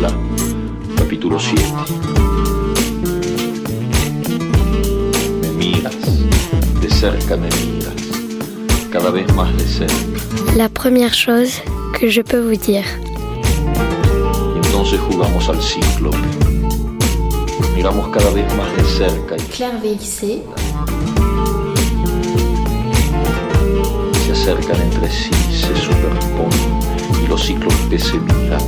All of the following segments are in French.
novela, capítulo 7. Me miras, de cerca me miras, cada vez más de cerca. La première chose que je peux vous dire. Y entonces jugamos al ciclo. Miramos cada vez más de cerca y Claire VXC, se acercan entre sí, se superponen y los ciclos que se miran,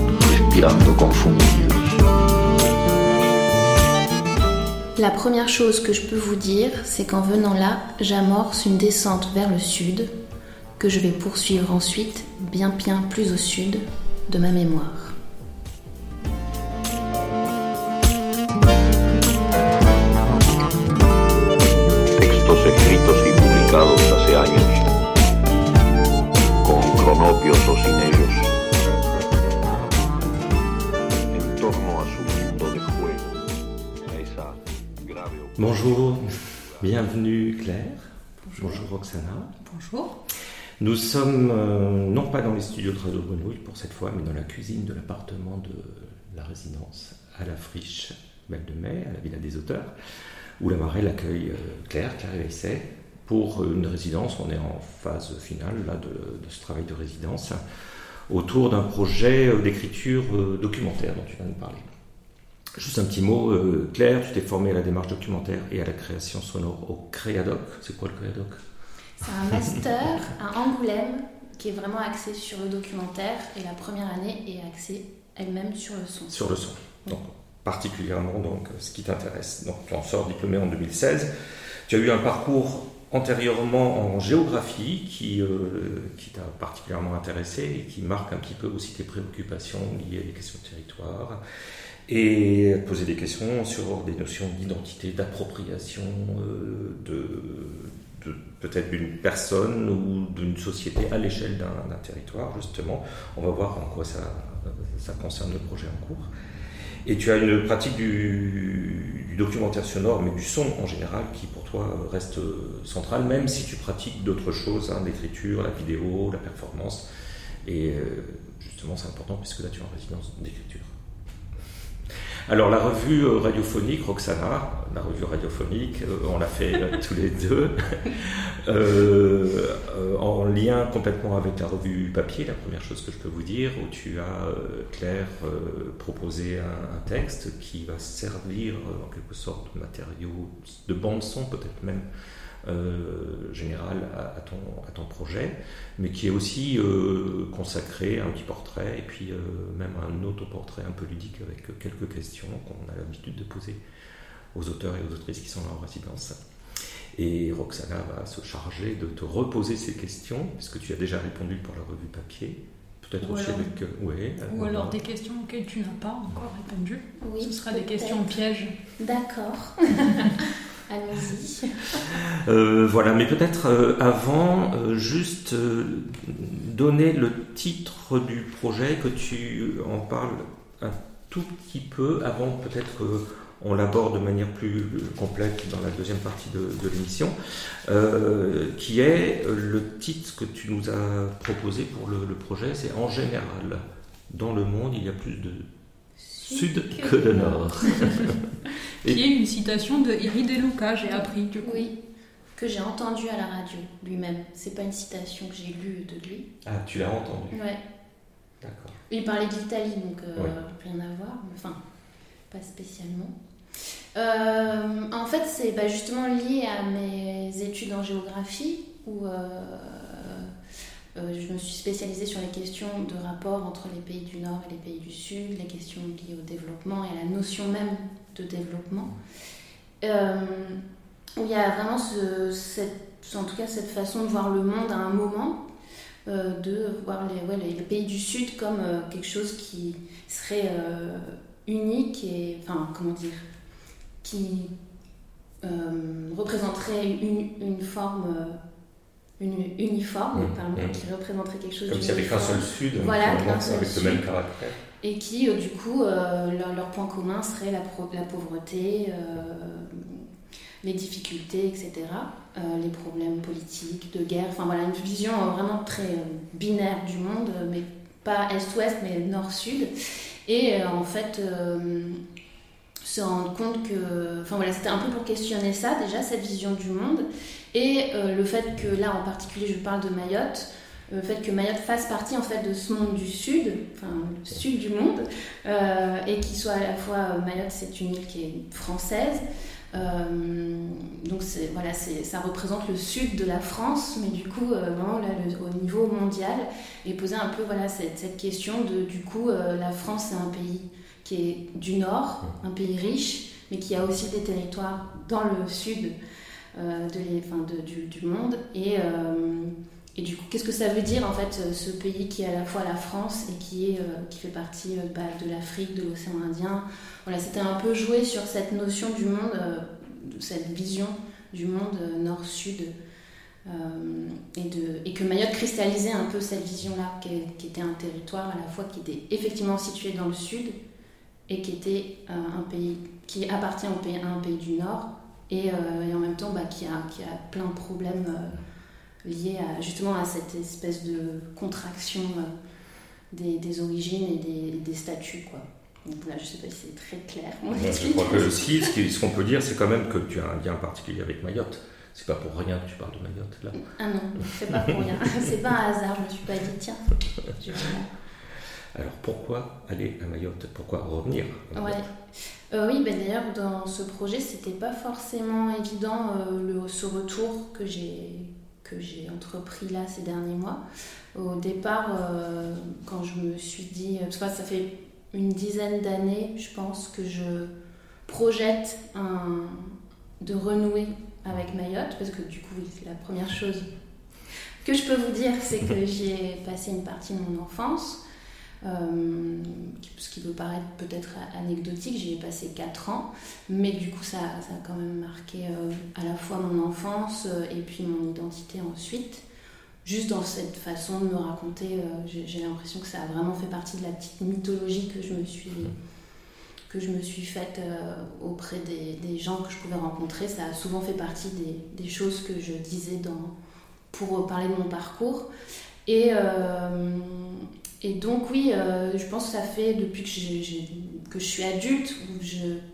la première chose que je peux vous dire, c'est qu'en venant là, j'amorce une descente vers le sud, que je vais poursuivre ensuite, bien bien plus au sud, de ma mémoire. Bienvenue Claire. Bonjour, Roxana. Bonjour. Nous sommes euh, non pas dans les studios de Radio Grenouille pour cette fois, mais dans la cuisine de l'appartement de la résidence à la friche Belle de Mai, à la Villa des Auteurs, où la Marelle accueille euh, Claire, Claire Evaisset, pour une résidence. On est en phase finale là, de, de ce travail de résidence autour d'un projet euh, d'écriture euh, documentaire dont tu viens de parler. Juste un petit mot, euh, Claire, tu t'es formée à la démarche documentaire et à la création sonore au Créadoc. C'est quoi le Créadoc? C'est un master à Angoulême qui est vraiment axé sur le documentaire et la première année est axée elle-même sur le son. Sur le son. Donc, particulièrement donc, ce qui t'intéresse. Donc, tu en sors diplômé en 2016. Tu as eu un parcours antérieurement en géographie qui, euh, qui t'a particulièrement intéressé et qui marque un petit peu aussi tes préoccupations liées à des questions de territoire et poser des questions sur des notions d'identité, d'appropriation, euh, de, peut-être d'une personne ou d'une société à l'échelle d'un territoire, justement. On va voir en quoi ça, concerne le projet en cours. Et tu as une pratique du, du documentaire sonore, mais du son en général, qui pour toi reste centrale, même si tu pratiques d'autres choses, hein, l'écriture, la vidéo, la performance. Et euh, justement, c'est important puisque là, tu es en résidence d'écriture. Alors, la revue euh, radiophonique, Roxana, la revue radiophonique, euh, on l'a fait euh, tous les deux, euh, en lien complètement avec la revue papier, la première chose que je peux vous dire, où tu as, Claire, proposé un, un texte qui va servir en quelque sorte de matériau, de bande-son peut-être même, euh, général à, à ton, à ton projet, mais qui est aussi euh, consacré à un petit portrait et puis euh, même un autoportrait un peu ludique avec quelques questions qu'on a l'habitude de poser aux auteurs et aux autrices qui sont là en résidence. Et Roxana va se charger de te reposer ces questions, puisque tu as déjà répondu pour la revue papier. Peut-être Ou aussi alors- avec. euh, ouais, Ou alors des questions auxquelles tu n'as pas encore répondu. Oui, Ce sera des questions pièges. D'accord. Allons-y. Euh, voilà, mais peut-être euh, avant, euh, juste donner le titre du projet, que tu en parles un tout petit peu avant peut-être qu'on l'aborde de manière plus complète dans la deuxième partie de, de l'émission, euh, qui est le titre que tu nous as proposé pour le, le projet, c'est En général, dans le monde, il y a plus de sud que de nord. Et- Qui est une citation de Iri De Luca, j'ai appris du coup. Oui, que j'ai entendu à la radio lui-même. C'est pas une citation que j'ai lue de lui. Ah, tu l'as entendu, Ouais. d'accord. Il parlait de l'Italie, donc euh, rien à voir. mais Enfin, pas spécialement. Euh, en fait, c'est bah, justement lié à mes études en géographie où euh, euh, je me suis spécialisée sur les questions de rapport entre les pays du Nord et les pays du Sud, les questions liées au développement et à la notion même de développement. Euh, où il y a vraiment ce- cette, en tout cas cette façon de voir le monde à un moment euh, de voir les, ouais, les, les pays du Sud comme euh, quelque chose qui serait unique et, enfin, comment dire, qui représenterait une, une forme une, uniforme, Mmh, pardon, mmh. qui représenterait quelque chose Comme s'il y avait qu'un seul sud, Voilà, avec sud. le même caractère. Et qui, euh, du coup, euh, leur, leur point commun serait la, pauvreté, euh, les difficultés, etc., les problèmes politiques, de guerre, enfin voilà, une vision vraiment très binaire du monde, mais pas est-ouest, mais nord-sud. Et en fait, se rendre compte que. Enfin voilà, c'était un peu pour questionner ça, déjà, cette vision du monde. Et le fait que là, en particulier, je parle de Mayotte le fait que Mayotte fasse partie en fait de ce monde du sud, enfin le sud du monde, euh, et qu'il soit à la fois Mayotte, c'est une île qui est française, euh, donc voilà, ça représente le sud de la France, mais du coup euh, vraiment là, au niveau mondial, et poser un peu voilà cette, cette question de du coup la France c'est un pays qui est du nord, un pays riche, mais qui a aussi des territoires dans le sud de, les, enfin, de du, du, monde et et du coup, qu'est-ce que ça veut dire en fait ce pays qui est à la fois la France et qui, est, euh, qui fait partie euh, bah, de l'Afrique, de l'océan Indien? Voilà, c'était un peu joué sur cette notion du monde, euh, cette vision du monde nord-sud. et, et que Mayotte cristallisait un peu cette vision-là, qui, était un territoire à la fois qui était effectivement situé dans le sud et qui était un pays qui appartient au pays, à un pays du nord et, et en même temps bah, qui, a, qui a plein de problèmes lié à, justement à cette espèce de contraction euh, des, des origines et des, des, statuts. Quoi. Donc là, je ne sais pas si c'est très clair. je crois que aussi, ce qu'on peut dire, c'est quand même que tu as un lien particulier avec Mayotte. C'est pas pour rien que tu parles de Mayotte là. Ah non, c'est pas pour rien. c'est pas un hasard. Je me suis pas dit tiens. Alors pourquoi aller à Mayotte? Pourquoi revenir ouais. Euh, oui, ben d'ailleurs dans ce projet, c'était pas forcément évident euh, le, ce retour que j'ai j'ai entrepris là ces derniers mois. Au départ, euh, quand je me suis dit, euh, ça fait une dizaine d'années, je pense que je projette un, de renouer avec Mayotte, parce que du coup, c'est la première chose que je peux vous dire, c'est que j'y ai passé une partie de mon enfance. Euh, ce qui peut paraître peut-être anecdotique, j'y ai passé 4 ans, mais du coup ça, a quand même marqué euh, à la fois mon enfance euh, et puis mon identité ensuite. Juste dans cette façon de me raconter, j'ai l'impression que ça a vraiment fait partie de la petite mythologie que je me suis, que je me suis faite auprès des, gens que je pouvais rencontrer. Ça a souvent fait partie des, choses que je disais pour parler de mon parcours. Et, et donc oui, euh, je pense que ça fait depuis que, je suis adulte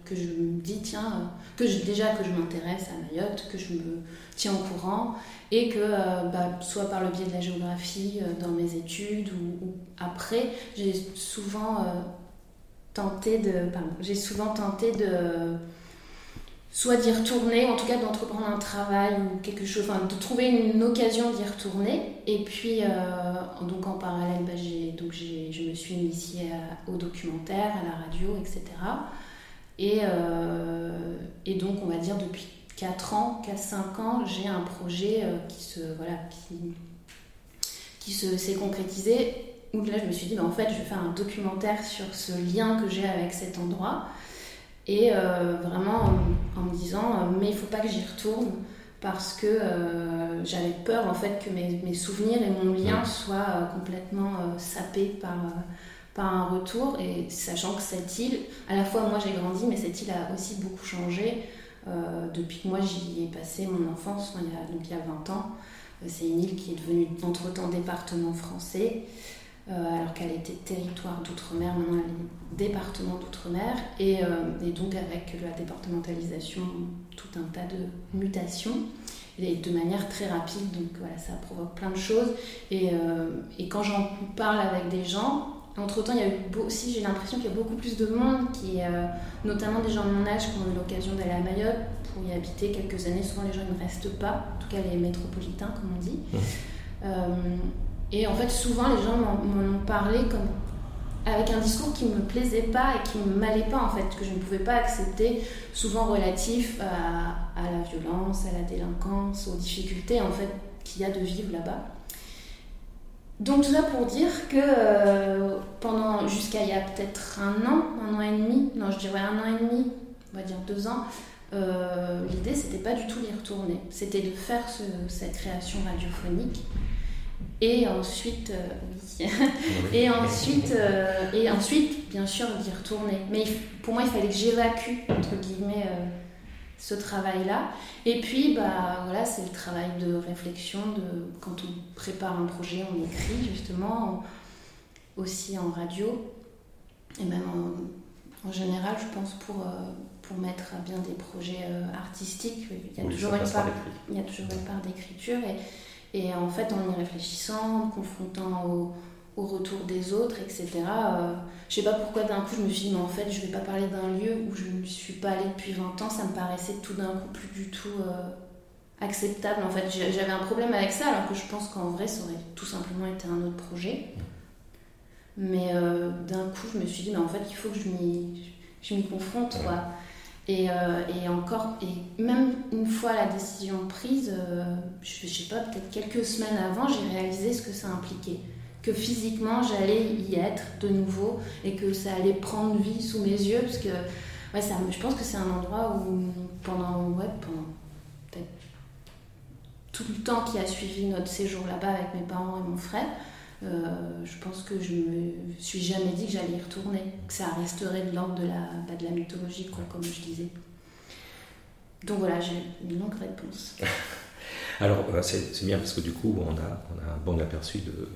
que je me dis, tiens, que déjà que je m'intéresse à Mayotte, que je me tiens au courant, et que euh, bah, soit par le biais de la géographie euh, dans mes études ou, après, j'ai souvent tenté de... j'ai souvent tenté de soit d'y retourner, en tout cas d'entreprendre un travail ou quelque chose, enfin de trouver une occasion d'y retourner. Et puis, euh, donc en parallèle, bah, donc je me suis initiée au documentaire, à la radio, etc. Et, euh, et donc, on va dire depuis 4 ans, 4-5 ans, j'ai un projet euh, qui se voilà qui, qui s'est concrétisé. Où là, je me suis dit, bah, en fait, je vais faire un documentaire sur ce lien que j'ai avec cet endroit et euh, vraiment en, me disant, euh, mais il faut pas que j'y retourne parce que euh, j'avais peur en fait que mes, mes, souvenirs et mon lien soient complètement sapés par, par un retour. Et sachant que cette île, à la fois moi j'ai grandi, mais cette île a aussi beaucoup changé. depuis que moi j'y ai passé mon enfance, il y a, donc il y a 20 ans, c'est une île qui est devenue entre-temps département français. Euh, alors qu'elle était territoire d'outre-mer, maintenant elle est département d'outre-mer, et, euh, et, donc avec la départementalisation, tout un tas de mutations, et de manière très rapide, donc voilà, ça provoque plein de choses. Et, euh, et quand j'en parle avec des gens, entre-temps, il y a eu aussi, j'ai l'impression qu'il y a beaucoup plus de monde, qui, notamment des gens de mon âge qui ont eu l'occasion d'aller à Mayotte pour y habiter quelques années. Souvent, les gens ne restent pas, en tout cas les métropolitains, comme on dit. Et en fait, souvent, les gens m'en ont parlé comme avec un discours qui ne me plaisait pas et qui ne m'allait pas, en fait, que je ne pouvais pas accepter, souvent relatif à, la violence, à la délinquance, aux difficultés, en fait, qu'il y a de vivre là-bas. Donc tout ça pour dire que euh, pendant jusqu'à il y a peut-être un an, un an et demi, non je dirais un an et demi, on va dire deux ans, euh, l'idée c'était pas du tout d'y retourner, c'était de faire cette création radiophonique et ensuite, euh, et ensuite, euh, et ensuite, bien sûr, d'y retourner. Mais pour moi, il fallait que j'évacue entre guillemets euh, ce travail-là. Et puis, bah voilà, c'est le travail de réflexion. De quand on prépare un projet, on écrit justement. aussi en radio, et même en, général, je pense, pour, pour mettre à bien des projets artistiques. Il y a, toujours, une part, il y a toujours une part d'écriture. Et, et en fait, en y réfléchissant, en confrontant au retour des autres, etc. Euh, je sais pas pourquoi d'un coup je me suis dit, mais en fait, je vais pas parler d'un lieu où je ne suis pas allée depuis 20 ans, ça me paraissait tout d'un coup plus du tout euh, acceptable. En fait, j'avais un problème avec ça, alors que je pense qu'en vrai, ça aurait tout simplement été un autre projet. Mais euh, d'un coup, je me suis dit, mais en fait, il faut que je m'y confronte, quoi. Et, et, encore, et même une fois la décision prise, je, je sais pas, peut-être quelques semaines avant, j'ai réalisé ce que ça impliquait. Que physiquement j'allais y être de nouveau et que ça allait prendre vie sous mes yeux parce que ouais, ça, je pense que c'est un endroit où pendant, ouais, pendant tout le temps qui a suivi notre séjour là-bas avec mes parents et mon frère, euh, je pense que je me suis jamais dit que j'allais y retourner, que ça resterait de l'ordre de la, bah, de la mythologie, quoi, comme je disais. Donc voilà, j'ai une longue réponse. Alors, euh, c'est bien parce que du coup, on a, on a un bon aperçu de,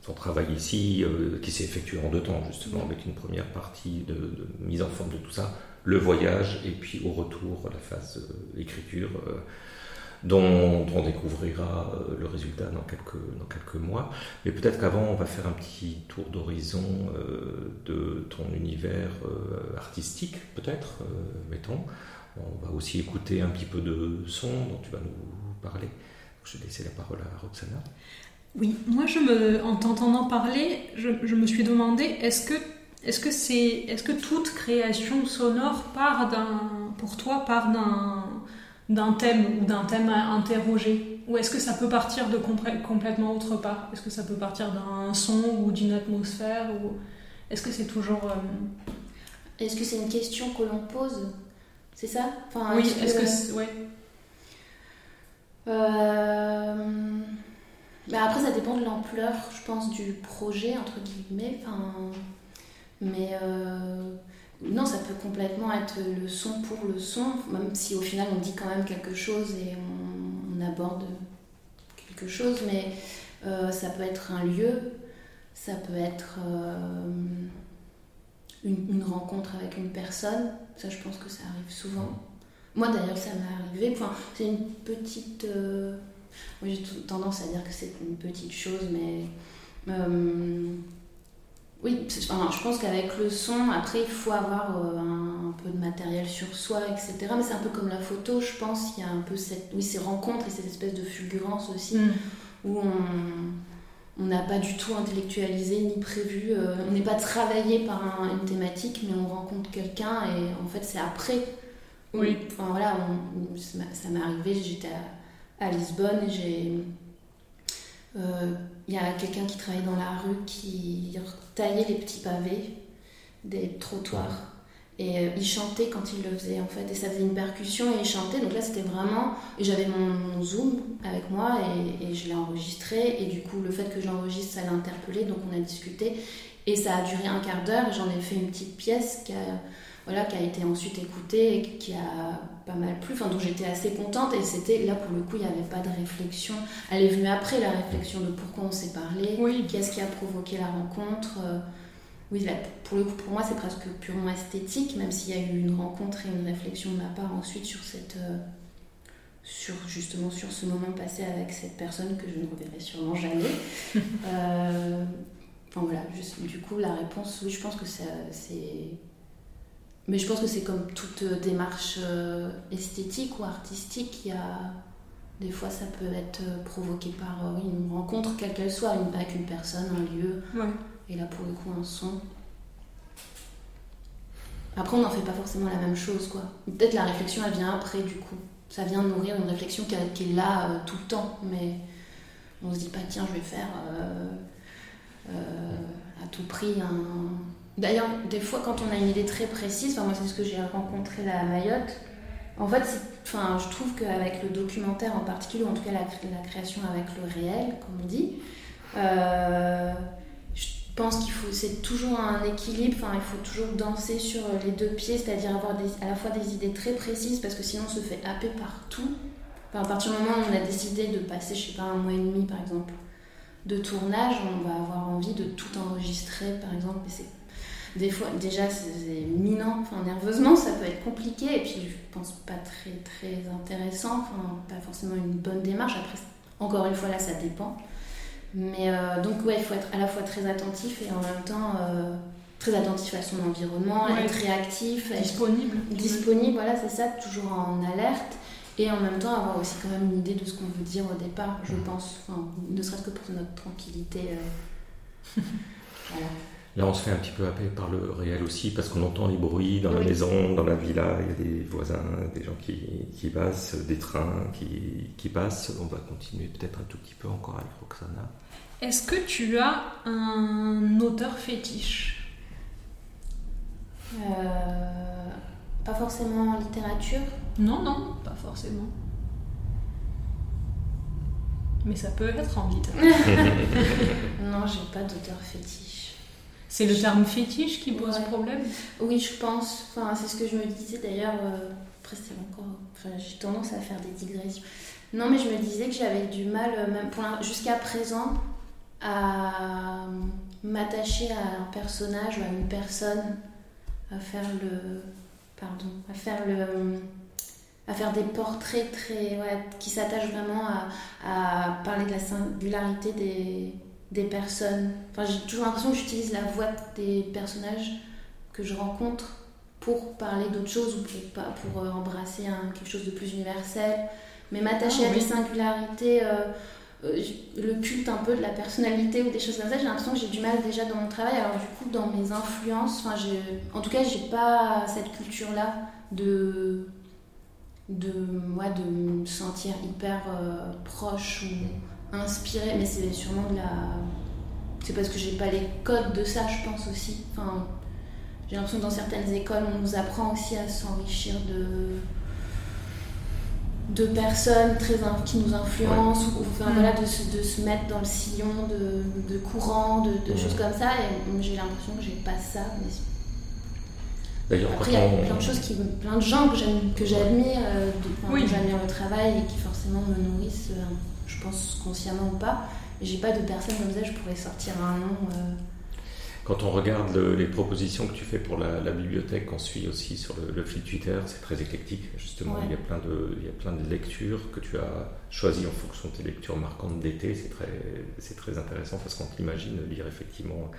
son travail ici, euh, qui s'est effectué en deux temps, justement, avec une première partie de, mise en forme de tout ça, le voyage, et puis au retour, la phase euh, écriture, euh, dont, on découvrira le résultat dans quelques, mois. Mais peut-être qu'avant, on va faire un petit tour d'horizon de ton univers artistique, peut-être, mettons. On va aussi écouter un petit peu de son dont tu vas nous parler. Je vais laisser la parole à Roxana. Oui, moi je me, en t'entendant parler, je, me suis demandé est-ce que est-ce que toute création sonore part d'un pour toi part d'un d'un thème ou d'un thème à interroger ou est-ce que ça peut partir de complètement autre part Est-ce que ça peut partir d'un son ou d'une atmosphère ou est-ce que c'est toujours euh, Est-ce que c'est une question que l'on pose? C'est ça? Enfin, Oui, est-ce que, ouais. Euh... Bah, après, ça dépend de l'ampleur, je pense, du projet, entre guillemets. Enfin, mais euh, non, ça peut complètement être le son pour le son, même si au final on dit quand même quelque chose et on, aborde quelque chose, mais euh, ça peut être un lieu, ça peut être euh, une, rencontre avec une personne, ça je pense que ça arrive souvent. Moi d'ailleurs ça m'est arrivé, enfin, c'est une petite j'ai tendance à dire que c'est une petite chose, mais. Oui, enfin, je pense qu'avec le son, après, il faut avoir euh, un, peu de matériel sur soi, etc. Mais c'est un peu comme la photo, je pense. Il y a un peu cette, oui, ces rencontres et cette espèce de fulgurance aussi, mm. où on n'a pas du tout intellectualisé ni prévu. Euh, on n'est pas travaillé par une thématique, mais on rencontre quelqu'un et en fait, c'est après. Oui. Enfin voilà, ça m'est arrivé, j'étais à à Lisbonne. J'ai, il euh, y a quelqu'un qui travaillait dans la rue qui taillait les petits pavés des trottoirs. Et euh, il chantait quand il le faisait en fait. Et ça faisait une percussion et il chantait. Donc là c'était vraiment. J'avais mon, zoom avec moi et, et je l'ai enregistré. Et du coup le fait que je l'enregistre ça l'a interpellé. Donc on a discuté. Et ça a duré un quart d'heure. J'en ai fait une petite pièce qui a voilà, qui a été ensuite écoutée et qui a pas mal plu, enfin, dont j'étais assez contente. Et c'était là, pour le coup, il n'y avait pas de réflexion. Elle est venue après la réflexion de pourquoi on s'est parlé, oui. qu'est-ce qui a provoqué la rencontre. Euh, oui, pour le coup, pour moi, c'est presque purement esthétique, même s'il y a eu une rencontre et une réflexion de ma part ensuite sur cette. Euh, sur justement sur ce moment passé avec cette personne que je ne reverrai sûrement jamais. Euh, enfin voilà, du coup la réponse, oui, je pense que c'est mais je pense que c'est comme toute euh, démarche euh, esthétique ou artistique, il y a des fois ça peut être euh, provoqué par une rencontre, quelle qu'elle soit, une, avec une personne, un lieu, et là pour le coup un son. Après on n'en fait pas forcément la même chose quoi. Peut-être la réflexion elle vient après du coup. Ça vient nourrir une réflexion qui, est là tout le temps, mais on se dit pas tiens je vais faire à tout prix un D'ailleurs, des fois, quand on a une idée très précise, moi c'est ce que j'ai rencontré là à Mayotte, en fait, enfin, je trouve qu'avec le documentaire en particulier, ou en tout cas la, création avec le réel, comme on dit, euh, je pense qu'il faut, c'est toujours un équilibre, enfin, il faut toujours danser sur les deux pieds, c'est-à-dire avoir à la fois des idées très précises, parce que sinon on se fait happer partout. Enfin, à partir du moment où on a décidé de passer, je sais pas, un mois et demi par exemple, de tournage, on va avoir envie de tout enregistrer, par exemple. Mais c'est des fois, déjà, c'est minant, enfin, nerveusement, ça peut être compliqué, et puis je pense pas très, très intéressant, enfin, pas forcément une bonne démarche. Après, encore une fois, là, ça dépend. Mais euh, donc, ouais, il faut être à la fois très attentif et en même temps euh, très attentif à son environnement, Ouais. être réactif, être Disponible. disponible, voilà, c'est ça, toujours en alerte. Et en même temps, avoir aussi quand même une idée de ce qu'on veut dire au départ, je pense. Enfin, ne serait-ce que pour notre tranquillité. euh. voilà. Là, on se fait un petit peu happer par le réel aussi, parce qu'on entend les bruits dans la Oui. maison, dans la villa, il y a des voisins, des gens qui, qui passent, des trains qui, qui passent. On va continuer peut-être un tout petit peu encore avec Roxana. Est-ce que tu as un auteur fétiche? Euh, pas forcément en littérature? Non, non, pas forcément. Mais ça peut être en littérature. Non, j'ai pas d'auteur fétiche. C'est le terme fétiche qui pose Ouais. problème Oui, je pense. Enfin, c'est ce que je me disais d'ailleurs. euh, après, c'est encore. Enfin, j'ai tendance à faire des digressions. Non, mais je me disais que j'avais du mal, euh, même jusqu'à présent, à m'attacher à un personnage ou à une personne, à faire le. Pardon, à faire le. à faire des portraits très. ouais, qui s'attachent vraiment à, à parler de la singularité des, des personnes. Enfin, j'ai toujours l'impression que j'utilise la voix des personnages que je rencontre pour parler d'autre chose ou pour, pas- pour euh, embrasser un- quelque chose de plus universel. Mais m'attacher Ah, à des singularités, euh, euh, le culte un peu de la personnalité ou des choses comme ça, j'ai l'impression que j'ai du mal déjà dans mon travail. Alors du coup, dans mes influences, enfin, j'ai- en tout cas, j'ai pas cette culture-là de de moi de me sentir hyper euh, proche ou inspirée mais c'est sûrement de la c'est parce que j'ai pas les codes de ça je pense aussi enfin j'ai l'impression que dans certaines écoles on nous apprend aussi à s'enrichir de de personnes très in- qui nous influencent ou enfin, Mm. voilà de se, de se mettre dans le sillon de, de courants de, de Ouais. choses comme ça et j'ai l'impression que j'ai pas ça mais D'ailleurs, après, il y a on- plein de choses, qui, plein de gens que j'aime- que j'admire, euh, de- enfin, Oui. que j'admire le travail et qui forcément me nourrissent, euh, pense consciemment ou pas. Mais j'ai pas de personne comme ça, je pourrais sortir un nom. euh, Quand on regarde le- les propositions que tu fais pour la, la bibliothèque, qu'on suit aussi sur le, le fil Twitter, c'est très éclectique. Justement, Ouais. il, y a plein de, il y a plein de lectures que tu as choisies en fonction de tes lectures marquantes d'été. C'est très, c'est très intéressant parce qu'on t'imagine lire effectivement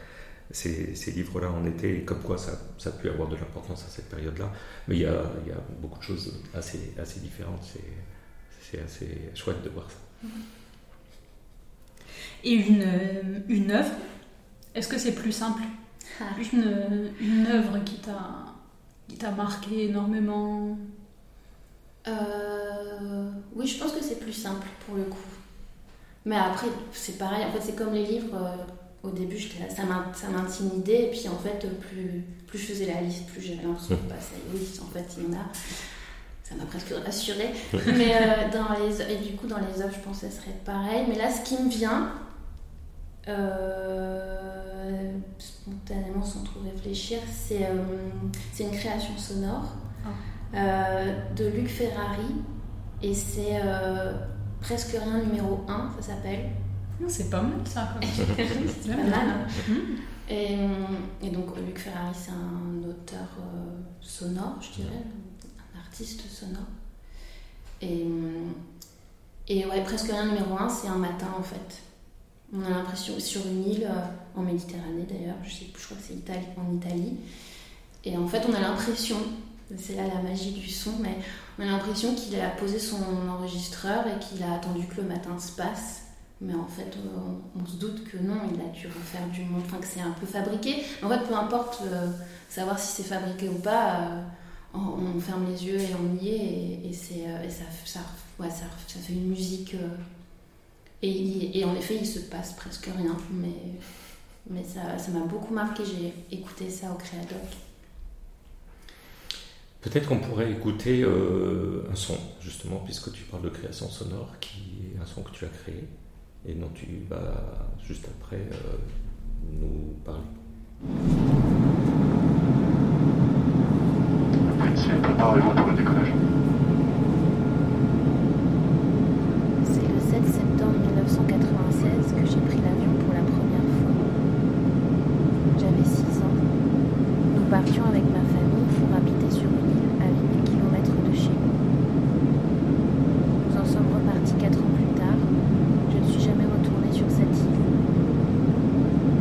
ces, ces livres-là en été et comme quoi ça, ça a pu avoir de l'importance à cette période-là. Mais il y a, il y a beaucoup de choses assez, assez différentes. C'est, c'est assez chouette de voir ça. Et une, une œuvre Est-ce que c'est plus simple Ah. une, une œuvre qui t'a qui t'a marqué énormément euh, oui, je pense que c'est plus simple pour le coup. Mais après, c'est pareil, en fait, c'est comme les livres. euh, au début, j'étais là, ça m'in- ça m'intimidait, et puis en fait, plus, plus je faisais la liste, plus j'avais l'impression que bah, ça y est, oui, en fait, il y en a. Ça m'a presque rassurée. Mais euh, dans les, et du coup, dans les œuvres, je pense que ça serait pareil. Mais là, ce qui me vient, euh, spontanément, sans trop réfléchir, c'est euh, une création sonore euh, de Luc Ferrari. Et c'est euh, Presque rien numéro 1, ça s'appelle. Ah, C'est pas mal ça. Comme... C'est pas mal. Et, et donc Luc Ferrari, c'est un auteur sonore, je dirais, un artiste sonore. Et, et ouais, presque rien numéro un, c'est un matin en fait. On a l'impression, sur une île, euh, en Méditerranée d'ailleurs, je, crois que c'est en Italie. Et en fait, on a l'impression, c'est là la magie du son, mais on a l'impression qu'il a posé son enregistreur et qu'il a attendu que le matin se passe. Mais en fait, on, on se doute que non, il a dû refaire du monde, que c'est un peu fabriqué. En fait, peu importe euh, savoir si c'est fabriqué ou pas, euh, on, ferme les yeux et on y est, et, euh, ça, fait une musique. Euh, et, et, en effet, il se passe presque rien, mais, mais ça, ça m'a beaucoup marqué. J'ai écouté ça au Créadoc. Peut-être qu'on pourrait écouter euh, un son, justement, puisque tu parles de création sonore, qui est un son que tu as créé et dont tu vas juste après euh, nous parler. Préparez-vous pour le décollage. C'est le 7 septembre 1996 que j'ai pris l'avion temps avec ma famille pour habiter sur une île à 8000 km de chez nous. Nous en sommes repartis quatre ans plus tard. Je ne suis jamais retournée sur cette île.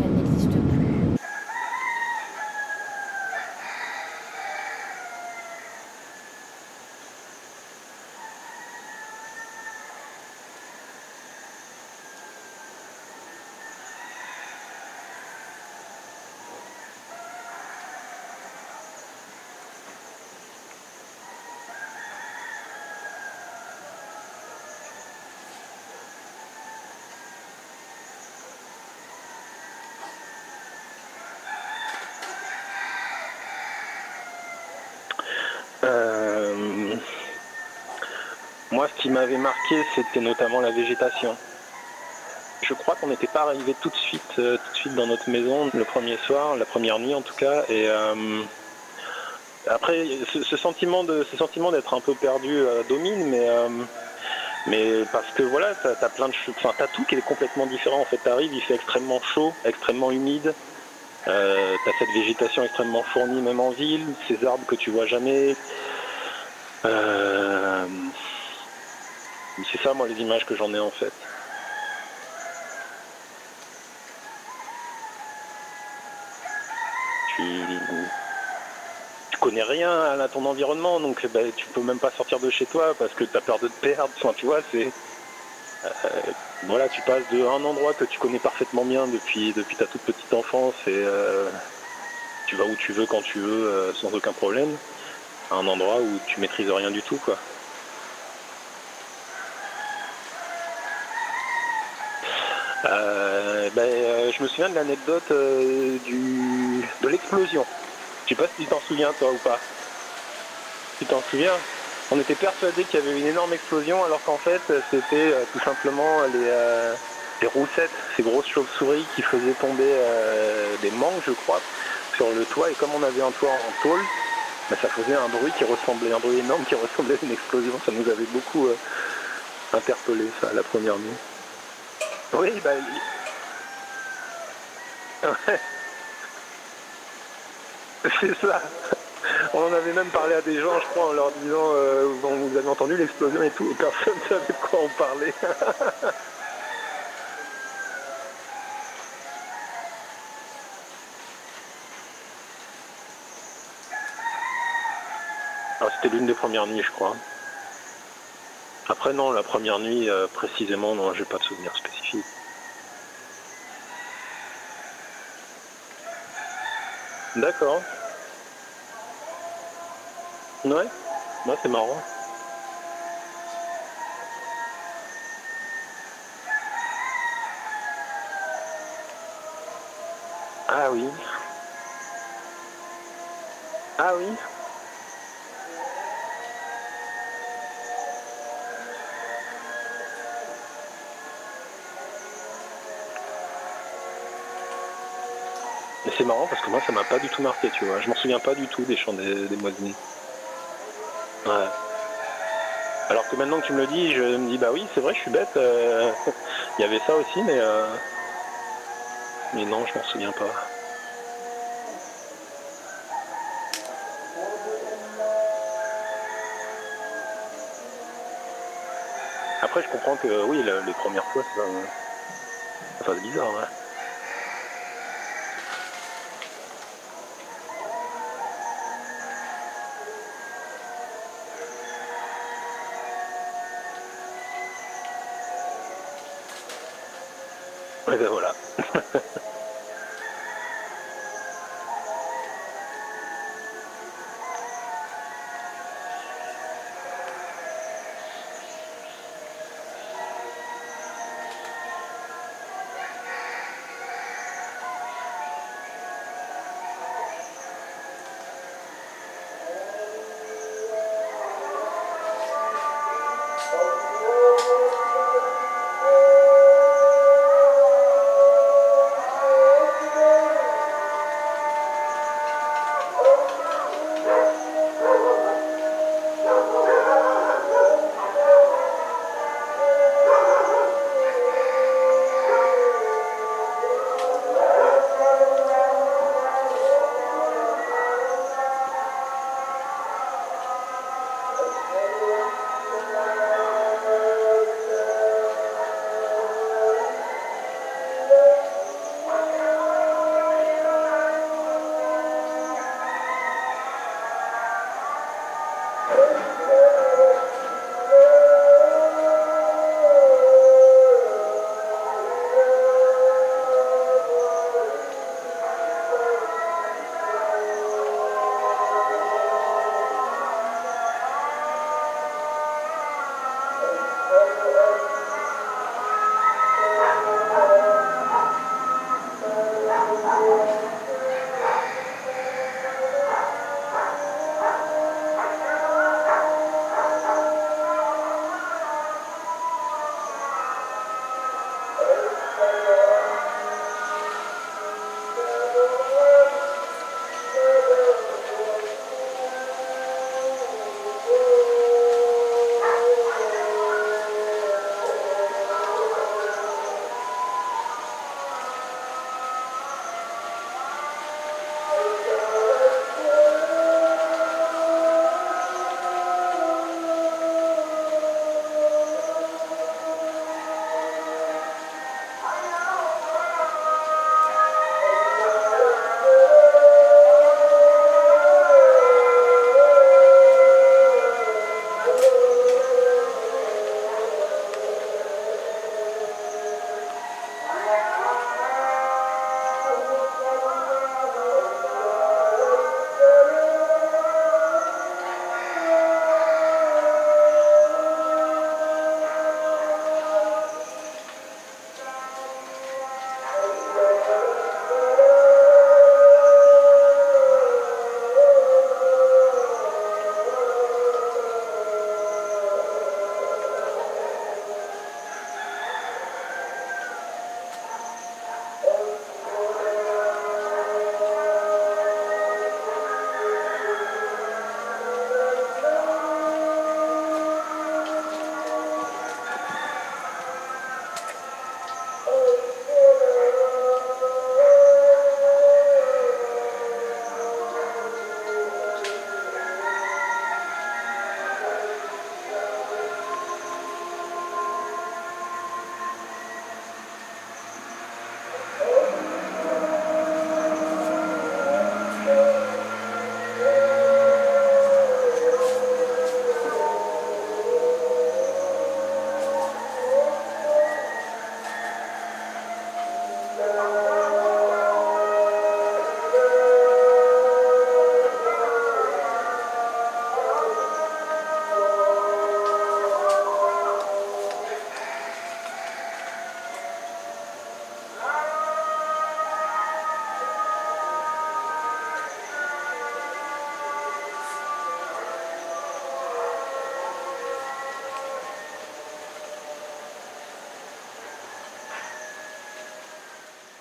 Elle n'existe plus. Euh, Ce qui m'avait marqué, c'était notamment la végétation. Je crois qu'on n'était pas arrivé tout de suite, euh, tout de suite dans notre maison le premier soir, la première nuit en tout cas. Et euh, après, ce, sentiment de, ce sentiment d'être un peu perdu euh, domine, mais mais parce que voilà, t'as as plein de enfin t'as tout qui est complètement différent. En fait, t'arrives, il fait extrêmement chaud, extrêmement humide. Euh, t'as cette végétation extrêmement fournie même en ville, ces arbres que tu vois jamais. C'est ça, moi, les images que j'en ai en fait. Tu, tu connais rien à ton environnement, donc ben, tu peux même pas sortir de chez toi parce que tu as peur de te perdre. Tu vois, c'est. euh, voilà, tu passes de un endroit que tu connais parfaitement bien depuis, depuis ta toute petite enfance et euh, tu vas où tu veux quand tu veux euh, sans aucun problème à un endroit où tu maîtrises rien du tout quoi. Euh, ben, euh, je me souviens de l'anecdote euh, du de l'explosion. Je sais pas si tu t'en souviens toi ou pas. Tu t'en souviens? On était persuadé qu'il y avait une énorme explosion alors qu'en fait c'était tout simplement les, les roussettes, ces grosses chauves-souris qui faisaient tomber des mangues je crois sur le toit et comme on avait un toit en tôle, ben, ça faisait un bruit qui ressemblait, un bruit énorme qui ressemblait à une explosion. Ça nous avait beaucoup interpellé ça la première nuit. Oui, il- Ouais. C'est ça. On en avait même parlé à des gens, je crois, en leur disant euh, vous avez entendu l'explosion et tout, personne ne savait de quoi on parlait. Alors, c'était l'une des premières nuits, je crois. Après, non, la première nuit, euh, précisément, non, j'ai pas de souvenir spécifique. D'accord. Ouais, ouais c'est marrant. Ah oui. Ah oui. C'est marrant parce que moi ça m'a pas du tout marqué, tu vois. Je m'en souviens pas du tout des chants des, des moisonniers. Ouais. Alors que maintenant que tu me le dis, je me dis bah oui, c'est vrai, je suis bête. euh, Il y avait ça aussi, mais euh, mais non, je m'en souviens pas. Après, je comprends que oui, le- les premières fois, ça, ça fasse bizarre. Ouais. Et ben voilà.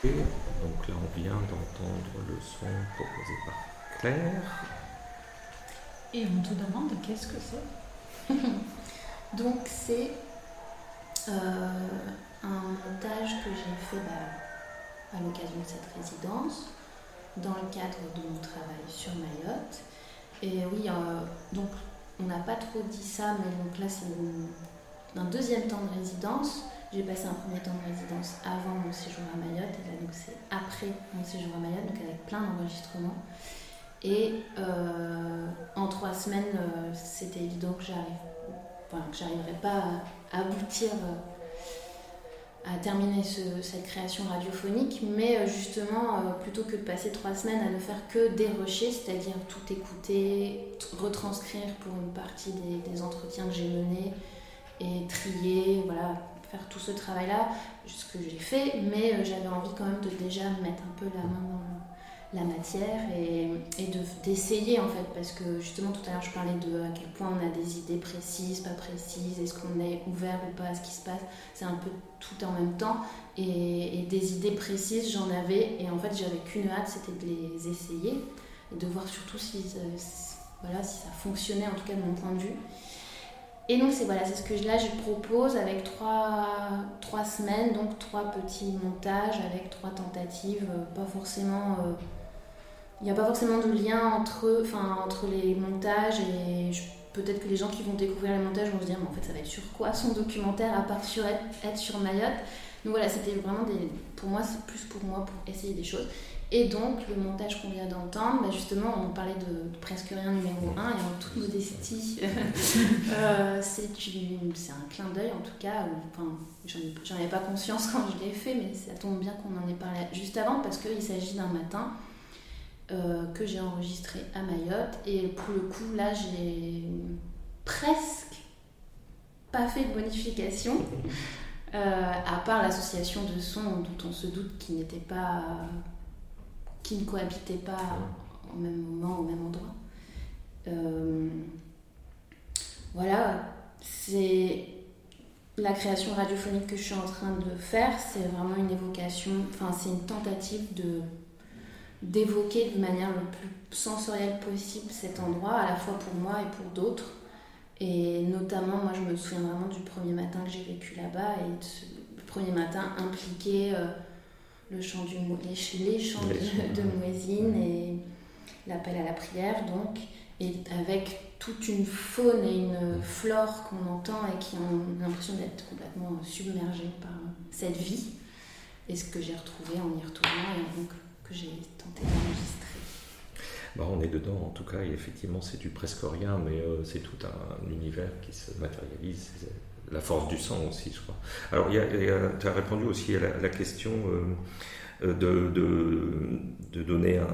Donc là, on vient d'entendre le son proposé par Claire. Et on te demande qu'est-ce que c'est Donc c'est euh, un montage que j'ai fait bah, à l'occasion de cette résidence, dans le cadre de mon travail sur Mayotte. Et oui, euh, donc on n'a pas trop dit ça, mais donc là c'est un deuxième temps de résidence. J'ai passé un premier temps de résidence avant mon séjour à Mayotte, et là donc c'est après mon séjour à Mayotte, donc avec plein d'enregistrements. Et euh, en trois semaines, euh, c'était évident que j'arrive, enfin, que j'arriverais pas à aboutir euh, à terminer ce- cette création radiophonique, mais justement, plutôt que de passer trois semaines à ne faire que dérocher, c'est-à-dire tout écouter, retranscrire pour une partie des, des entretiens que j'ai menés et trier, voilà, faire tout ce travail-là, ce que j'ai fait, mais euh, j'avais envie quand même de déjà mettre un peu la main dans la matière et, et de- d'essayer en fait, parce que justement tout à l'heure je parlais de à quel point on a des idées précises, pas précises, est-ce qu'on est ouvert ou pas à ce qui se passe, c'est un peu tout en même temps, et, des idées précises j'en avais, et en fait j'avais qu'une hâte, c'était de les essayer, de voir surtout si, euh, voilà, si ça fonctionnait en tout cas de mon point de vue. Et donc c'est voilà, c'est ce que là je propose avec trois, trois semaines, donc trois petits montages avec trois tentatives, euh, pas forcément. euh, il n'y a pas forcément de lien entre, enfin, entre les montages et peut-être que les gens qui vont découvrir les montages vont se dire mais en fait ça va être sur quoi son documentaire à part sur être, être sur Mayotte? Donc voilà, c'était vraiment des. Pour moi, c'est plus pour moi pour essayer des choses. Et donc, le montage qu'on vient d'entendre, bah, justement, on parlait de, presque rien numéro 1 et en toute modestie, euh, c'est un clin d'œil en tout cas. Enfin, j'en ai- j'en avais pas conscience quand je l'ai fait, mais ça tombe bien qu'on en ait parlé juste avant parce qu'il s'agit d'un matin euh, que j'ai enregistré à Mayotte. Et pour le coup, là, j'ai presque pas fait de modification. Euh, à part l'association de sons dont on se doute qui n'étaient pas qui ne cohabitaient pas au même moment au même endroit. Euh, voilà c'est la création radiophonique que je suis en train de faire c'est vraiment une évocation enfin c'est une tentative de d'évoquer de manière le plus sensorielle possible cet endroit à la fois pour moi et pour d'autres. Et notamment, moi, je me souviens vraiment du premier matin que j'ai vécu là-bas et premier matin impliqué euh, le chant du, les, les chants de, de et l'appel à la prière, donc, et avec toute une faune et une flore qu'on entend et qui ont l'impression d'être complètement submergées par cette vie. Et ce que j'ai retrouvé en y retournant et donc que j'ai tenté d'enregistrer. Bah, on est dedans en tout cas, et effectivement c'est du presque rien, mais euh, c'est tout un, univers qui se matérialise, la force du sang aussi, je crois. Alors tu as répondu aussi à la, question euh, euh, de, donner un,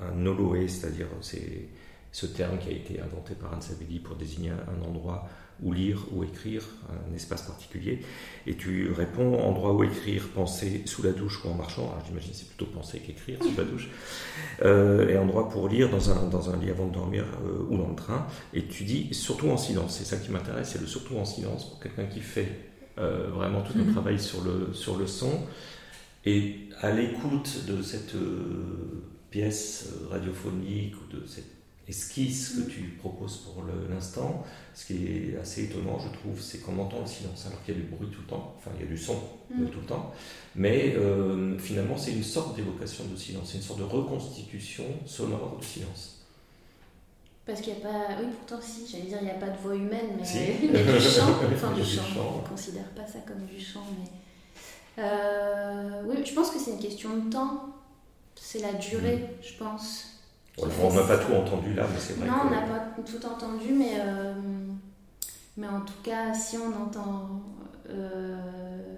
un oloé, c'est-à-dire c'est ce terme qui a été inventé par Anne pour désigner un endroit où lire ou écrire, un espace particulier. Et tu réponds endroit où écrire, penser sous la douche ou en marchant. Alors j'imagine c'est plutôt penser qu'écrire sous la douche. Euh, et endroit pour lire dans un, dans un lit avant de dormir euh, ou dans le train. Et tu dis surtout en silence. C'est ça qui m'intéresse, c'est le surtout en silence pour quelqu'un qui fait euh, vraiment tout un Mhm. travail sur le, sur le son. Et à l'écoute de cette pièce radiophonique ou de cette esquisse que tu proposes pour l'instant, ce qui est assez étonnant, je trouve, c'est qu'on entend le silence, alors qu'il y a du bruit tout le temps, enfin il y a du son Mm. tout le temps, mais euh, finalement c'est une sorte d'évocation de silence, c'est une sorte de reconstitution sonore de silence. Parce qu'il n'y a pas. Oui, pourtant, si, j'allais dire, il n'y a pas de voix humaine, mais Si. il y a du chant. Enfin, du du chant. On ne considère pas ça comme du chant, mais. Euh, oui, je pense que c'est une question de temps. C'est la durée, Mm. je pense. On n'a pas tout entendu là, mais c'est vrai Non, que... on n'a pas tout entendu, mais, euh, mais en tout cas, si on entend euh,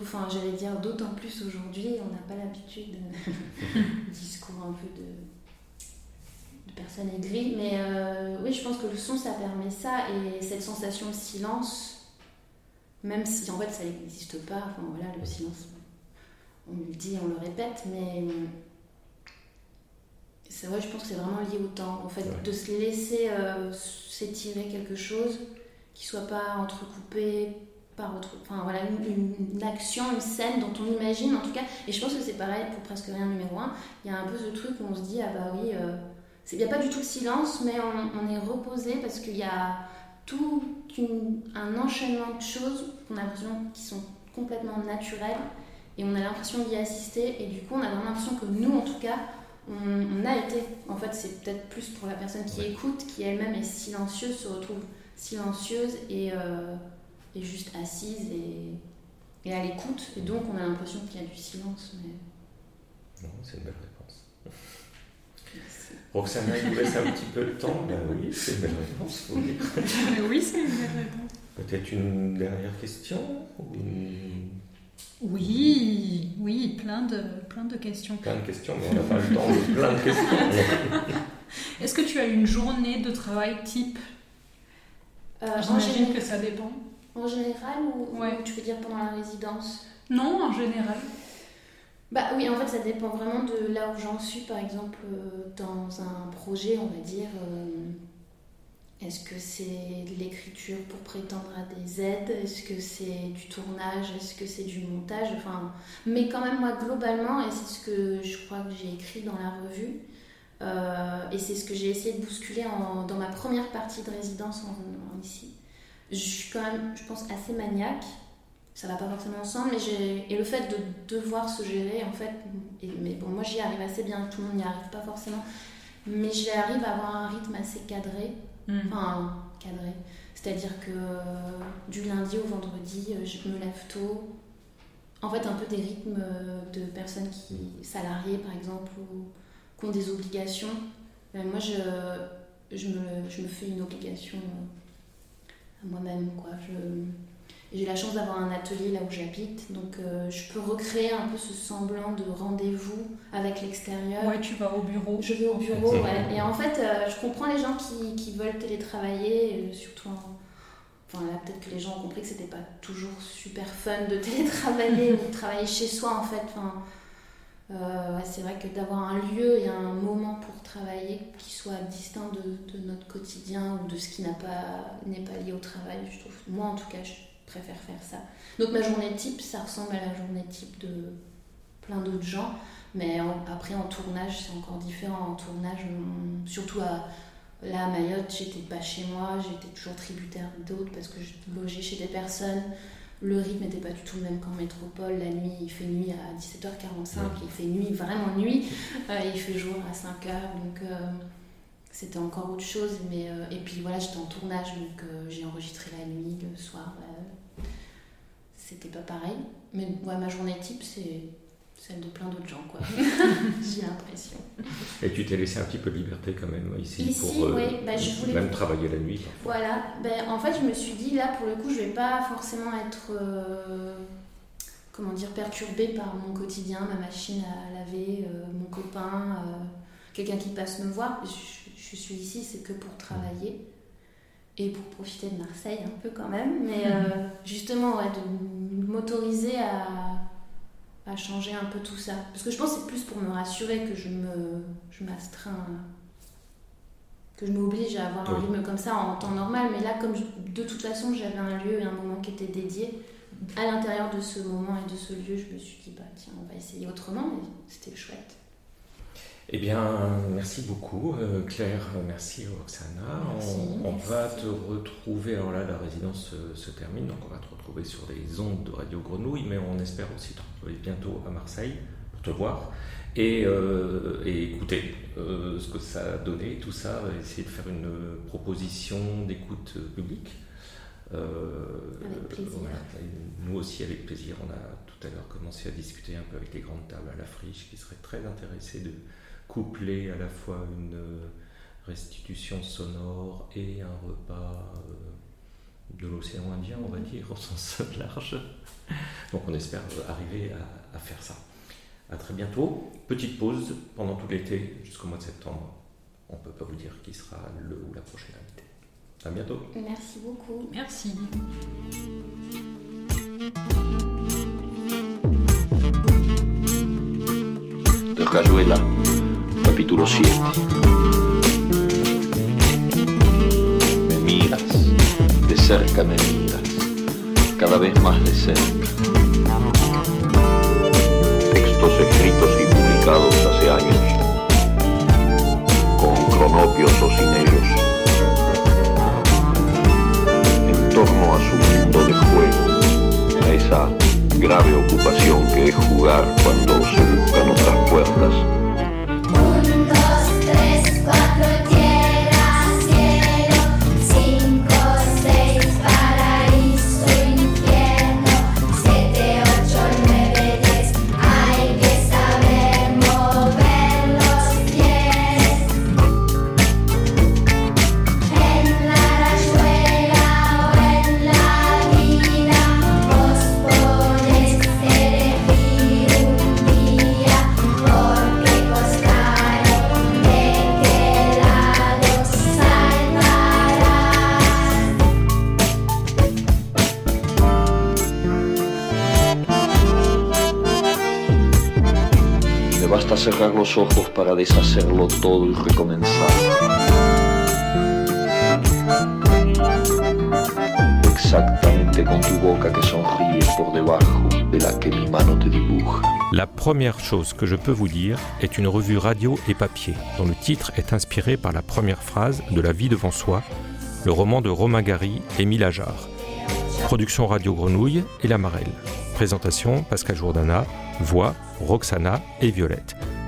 enfin j'allais dire d'autant plus aujourd'hui, on n'a pas l'habitude de discours un peu de, de personnes aigries, mais euh, oui, je pense que le son ça permet ça et cette sensation de silence, même si en fait ça n'existe pas, enfin voilà, le silence, on le dit, on le répète, mais c'est vrai, je pense que c'est vraiment lié au temps, en fait, Ouais. de se laisser euh, s'étirer quelque chose qui soit pas entrecoupé par autre, enfin voilà, une, une action, une scène dont on imagine en tout cas, et je pense que c'est pareil pour presque rien numéro un, il y a un peu ce truc où on se dit, ah bah oui, euh, il n'y a pas du tout de silence, mais on, on est reposé parce qu'il y a tout une- un enchaînement de choses qu'on a l'impression qui sont complètement naturelles, et on a l'impression d'y assister, et du coup on a vraiment l'impression que nous en tout cas, on, on a été, en fait c'est peut-être plus pour la personne qui Ouais. écoute, qui elle-même est silencieuse, se retrouve silencieuse et, euh, et juste assise et, et à l'écoute. Et donc on a l'impression qu'il y a du silence. Mais... Non, c'est une belle réponse. Roxana, il vous laisse un petit peu le temps. Ben oui, c'est une belle réponse. oui, c'est une belle réponse. Peut-être une dernière question ou Oui, oui, plein de, plein de questions. Plein de questions, mais on n'a pas le temps de plein de questions. Est-ce que tu as une journée de travail type Euh, J'imagine que ça dépend. en général ou, Ouais. ou tu veux dire pendant la résidence? Non, en général. Bah oui, en fait, ça dépend vraiment de là où j'en suis. Par exemple, euh, dans un projet, on va dire, euh, est-ce que c'est de l'écriture pour prétendre à des aides? Est-ce que c'est du tournage? Est-ce que c'est du montage? Enfin, mais quand même, moi, globalement, et c'est ce que je crois que j'ai écrit dans la revue, euh, et c'est ce que j'ai essayé de bousculer dans ma première partie de résidence en, en ici. Je suis quand même, je pense, assez maniaque. Ça va pas forcément ensemble, mais et le fait de devoir se gérer, en fait, mais bon, moi j'y arrive assez bien, tout le monde n'y arrive pas forcément, mais j'arrive à avoir un rythme assez cadré, enfin cadré, c'est-à-dire que euh, du lundi au vendredi, euh, je me lève tôt, en fait un peu des rythmes euh, de personnes qui, salariées par exemple, ou qui ont des obligations. Moi je, je, me, je me fais une obligation à moi-même, quoi. Je, J'ai la chance d'avoir un atelier là où j'habite, donc euh, je peux recréer un peu ce semblant de rendez-vous avec l'extérieur. Ouais, tu vas au bureau. Je vais au bureau, ouais. Et en fait, euh, je comprends les gens qui, qui veulent télétravailler, euh, surtout en- Enfin, là, peut-être que les gens ont compris que c'était pas toujours super fun de télétravailler ou de travailler chez soi, en fait. Enfin, euh, ouais, c'est vrai que d'avoir un lieu et un moment pour travailler qui soit distinct de, de notre quotidien ou de ce qui n'a pas n'est pas lié au travail, je trouve. Moi, en tout cas, je préfère faire ça. Donc ma journée type, ça ressemble à la journée type de plein d'autres gens. Mais en- après, en tournage, c'est encore différent. En tournage, on- surtout à, là à Mayotte, j'étais pas chez moi, j'étais toujours tributaire d'autres parce que je logeais chez des personnes. Le rythme n'était pas du tout le même qu'en métropole. La nuit, il fait nuit à 17h45, il fait nuit, vraiment nuit. Euh, il fait jour à 5h, donc euh, c'était encore autre chose. Mais, euh, et puis voilà, j'étais en tournage, donc euh, j'ai enregistré la nuit, le soir. euh, c'était pas pareil. Mais ouais, ma journée type, c'est celle de plein d'autres gens, quoi. j'ai l'impression. Et tu t'es laissé un petit peu de liberté quand même ici, Ici, pour euh, oui, bah, je voulais- même travailler la nuit. parfois. Voilà, ben, en fait, je me suis dit, là, pour le coup, je vais pas forcément être, euh, comment dire, perturbée par mon quotidien, ma machine à laver, euh, mon copain, euh, quelqu'un qui passe me voir. Je, je suis ici, c'est que pour travailler et pour profiter de Marseille un peu quand même, mais euh, justement, ouais, de m'autoriser à, à changer un peu tout ça. Parce que je pense que c'est plus pour me rassurer que je me je m'astreins que je m'oblige à avoir un rythme comme ça en temps normal. Mais là, comme je- de toute façon, j'avais un lieu et un moment qui était dédié, à l'intérieur de ce moment et de ce lieu, je me suis dit, bah tiens, on va essayer autrement. Et c'était chouette. Eh bien, merci beaucoup euh, Claire, merci Roxana. Merci, on, on merci. va te retrouver, alors là la résidence euh, se termine, donc on va te retrouver sur les ondes de Radio Grenouille, mais on espère aussi te retrouver bientôt à Marseille pour te voir et, euh, et écouter euh, ce que ça a donné, tout ça, essayer de faire une proposition d'écoute publique. Avec plaisir. voilà. Nous aussi avec plaisir, on a tout à l'heure commencé à discuter un peu avec les grandes tables à la friche qui seraient très intéressés de coupler à la fois une euh, restitution sonore et un repas de l'océan Indien, on va dire, au sens large. Donc on espère arriver à, à faire ça. À très bientôt. Petite pause pendant tout l'été jusqu'au mois de septembre. On ne peut pas vous dire qui sera le ou la prochaine invité. À bientôt. Merci beaucoup. Merci. de Rayuela, capítulo 7. Me miras, de cerca me miras, cada vez más de cerca. Textos escritos y publicados hace años, con cronopios o sin ellos, en torno a su mundo de juego, a esa grave ocupación que es jugar cuando se buscan otras puertas. Ojos para todo y. Exactamente con tu boca que por debajo de la que mi mano te. La première chose que je peux vous dire est une revue radio et papier, dont le titre est inspiré par la première phrase de La vie devant soi, le roman de Romain Gary et Émile Ajar. Production Radio Grenouille et La Marelle. Présentation Pascal Jourdana, voix Roxana et Violette.